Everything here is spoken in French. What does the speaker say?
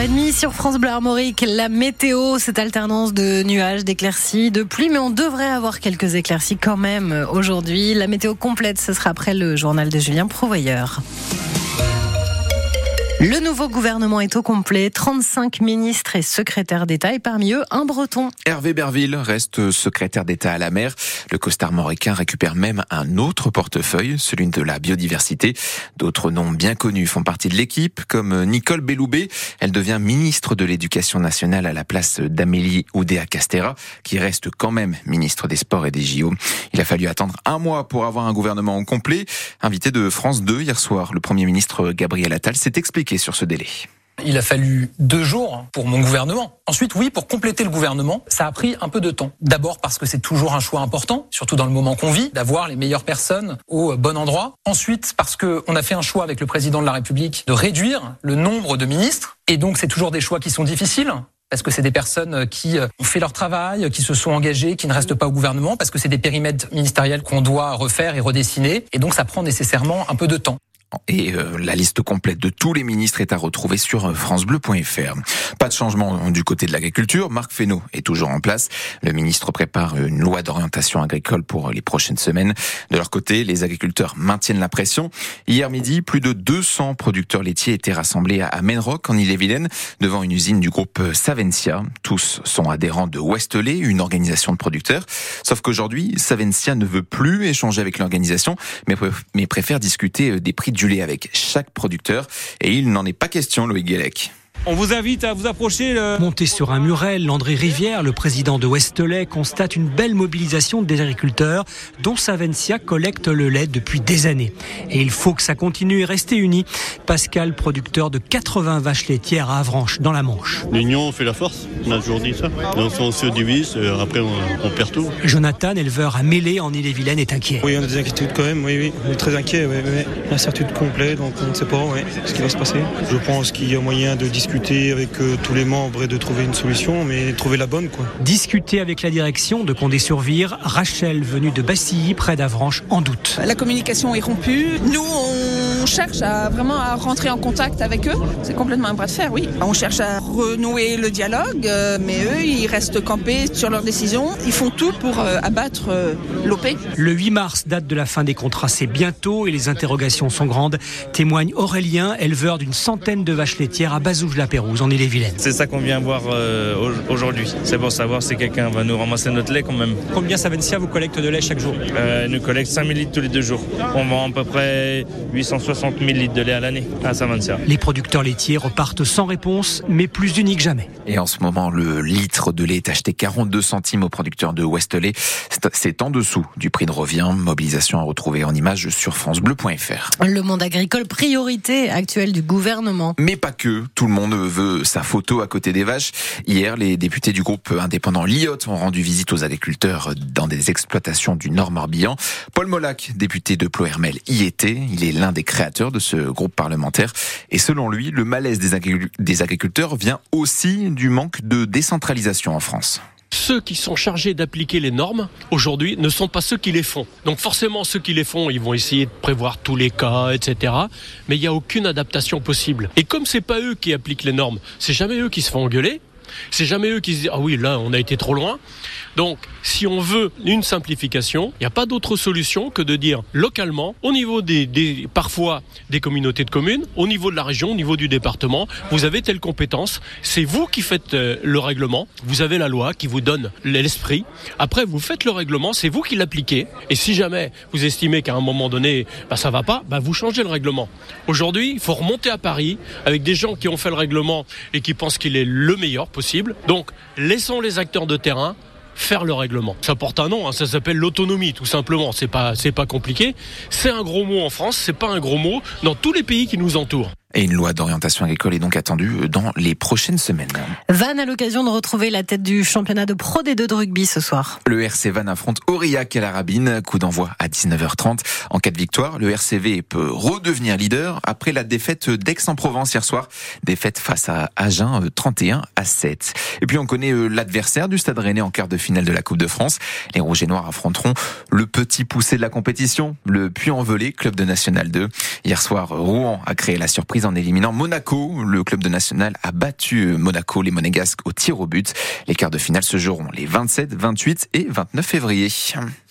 6h30 sur France Bleu Armorique. La météo, cette alternance de nuages, d'éclaircies, de pluie, mais on devrait avoir quelques éclaircies quand même aujourd'hui. La météo complète, ce sera après le journal de Julien Prouvoyeur. Le nouveau gouvernement est au complet. 35 ministres et secrétaires d'État et parmi eux, un breton. Hervé Berville reste secrétaire d'État à la mer. Le costard mauricain récupère même un autre portefeuille, celui de la biodiversité. D'autres noms bien connus font partie de l'équipe, comme Nicole Belloubet. Elle devient ministre de l'Éducation nationale à la place d'Amélie Oudéa-Castera, qui reste quand même ministre des Sports et des JO. Il a fallu attendre un mois pour avoir un gouvernement au complet. Invité de France 2 hier soir, le Premier ministre Gabriel Attal s'est expliqué sur ce délai. Il a fallu deux jours pour mon gouvernement. Ensuite, oui, pour compléter le gouvernement, ça a pris un peu de temps. D'abord parce que c'est toujours un choix important, surtout dans le moment qu'on vit, d'avoir les meilleures personnes au bon endroit. Ensuite, parce qu'on a fait un choix avec le président de la République de réduire le nombre de ministres. Et donc, c'est toujours des choix qui sont difficiles parce que c'est des personnes qui ont fait leur travail, qui se sont engagées, qui ne restent pas au gouvernement, parce que c'est des périmètres ministériels qu'on doit refaire et redessiner. Et donc, ça prend nécessairement un peu de temps. Et euh, la liste complète de tous les ministres est à retrouver sur euh, francebleu.fr. Pas de changement du côté de l'agriculture. Marc Fesneau est toujours en place. Le ministre prépare une loi d'orientation agricole pour les prochaines semaines. De leur côté, les agriculteurs maintiennent la pression. Hier midi, plus de 200 producteurs laitiers étaient rassemblés à Menrock, en Ille-et-Vilaine, devant une usine du groupe Savencia. Tous sont adhérents de Westley, une organisation de producteurs. Sauf qu'aujourd'hui, Savencia ne veut plus échanger avec l'organisation, mais, préfère discuter euh, des prix du lait avec chaque producteur. Et il n'en est pas question, Loïc Guélec. On vous invite à vous approcher. Le... Monté sur un muret, Landry Rivière, le président de Westley, constate une belle mobilisation des agriculteurs, dont Savencia collecte le lait depuis des années. Et il faut que ça continue et rester uni. Pascal, producteur de 80 vaches laitières à Avranches, dans la Manche. L'union fait la force, on a toujours dit ça. Donc on se divise, après on, on perd tout. Jonathan, éleveur à Mêlée en Ille-et-Vilaine, est inquiet. Oui, on a des inquiétudes quand même, oui, oui. On est très inquiet, oui, oui. L'incertitude complète, donc on ne sait pas oui, ce qui va se passer. Je pense qu'il y a moyen de discuter avec euh, tous les membres et de trouver une solution, mais trouver la bonne. Quoi. Discuter avec la direction de Condé-sur-Vire, Rachel, venue de Bassilly, près d'Avranches, en doute. La communication est rompue. Nous, on cherche à vraiment à rentrer en contact avec eux. C'est complètement un bras de fer, oui. On cherche à renouer le dialogue, euh, mais eux, ils restent campés sur leurs décisions. Ils font tout pour euh, abattre l'OP. Le 8 mars, date de la fin des contrats, c'est bientôt et les interrogations sont grandes. Témoigne Aurélien, éleveur d'une centaine de vaches laitières à Bazouge la Pérouse, en Ille-et-Vilaine. C'est ça qu'on vient voir euh, aujourd'hui. C'est pour savoir si quelqu'un va nous ramasser notre lait quand même. Combien Savencia vous collecte de lait chaque jour? Euh, Nous collecte 5000 litres tous les deux jours. On vend à peu près 860 000 litres de lait à l'année à. Les producteurs laitiers repartent sans réponse, mais plus unis que jamais. Et en ce moment, le litre de lait est acheté 42 centimes aux producteurs de Westley. C'est en dessous du prix de revient. Mobilisation à retrouver en images sur francebleu.fr. Le monde agricole, priorité actuelle du gouvernement. Mais pas que. Tout le monde veut sa photo à côté des vaches. Hier, les députés du groupe indépendant Liot ont rendu visite aux agriculteurs dans des exploitations du Nord Morbihan. Paul Molac, député de Plohermel, y était. Il est l'un des créateurs de ce groupe parlementaire. Et selon lui, le malaise des agriculteurs vient aussi du manque de décentralisation en France ceux qui sont chargés d'appliquer les normes aujourd'hui ne sont pas ceux qui les font. Donc forcément, ceux qui les font, ils vont essayer de prévoir tous les cas, etc. Mais il n'y a aucune adaptation possible. Et comme c'est pas eux qui appliquent les normes, c'est jamais eux qui se font engueuler. C'est jamais eux qui se disent ah oui là on a été trop loin. Donc si on veut une simplification, il n'y a pas d'autre solution que de dire localement, au niveau des, parfois des communautés de communes, au niveau de la région, au niveau du département, vous avez telle compétence, c'est vous qui faites euh, le règlement, vous avez la loi qui vous donne l'esprit. Après vous faites le règlement, c'est vous qui l'appliquez. Et si jamais vous estimez qu'à un moment donné bah, ça va pas, bah, vous changez le règlement. Aujourd'hui, il faut remonter à Paris avec des gens qui ont fait le règlement et qui pensent qu'il est le meilleur possible. Donc laissons les acteurs de terrain faire le règlement. Ça porte un nom, hein, ça s'appelle l'autonomie tout simplement. C'est pas c'est pas compliqué. C'est un gros mot en France, c'est pas un gros mot dans tous les pays qui nous entourent. Et une loi d'orientation agricole est donc attendue dans les prochaines semaines. Van a l'occasion de retrouver la tête du championnat de Pro D2 de rugby ce soir. Le RC Van affronte Aurillac à la Rabine. Coup d'envoi à 19h30. En cas de victoire, le RCV peut redevenir leader après la défaite d'Aix-en-Provence hier soir. Défaite face à Agen 31 à 7. Et puis on connaît euh, l'adversaire du Stade Rennais en quart de finale de la Coupe de France. Les Rouges et Noirs affronteront le petit poussé de la compétition, le Puy-en-Velay, club de National 2. Hier soir, Rouen a créé la surprise en éliminant Monaco. Le club de national a battu Monaco, les Monégasques, au tir au but. Les quarts de finale se joueront les 27, 28 et 29 février.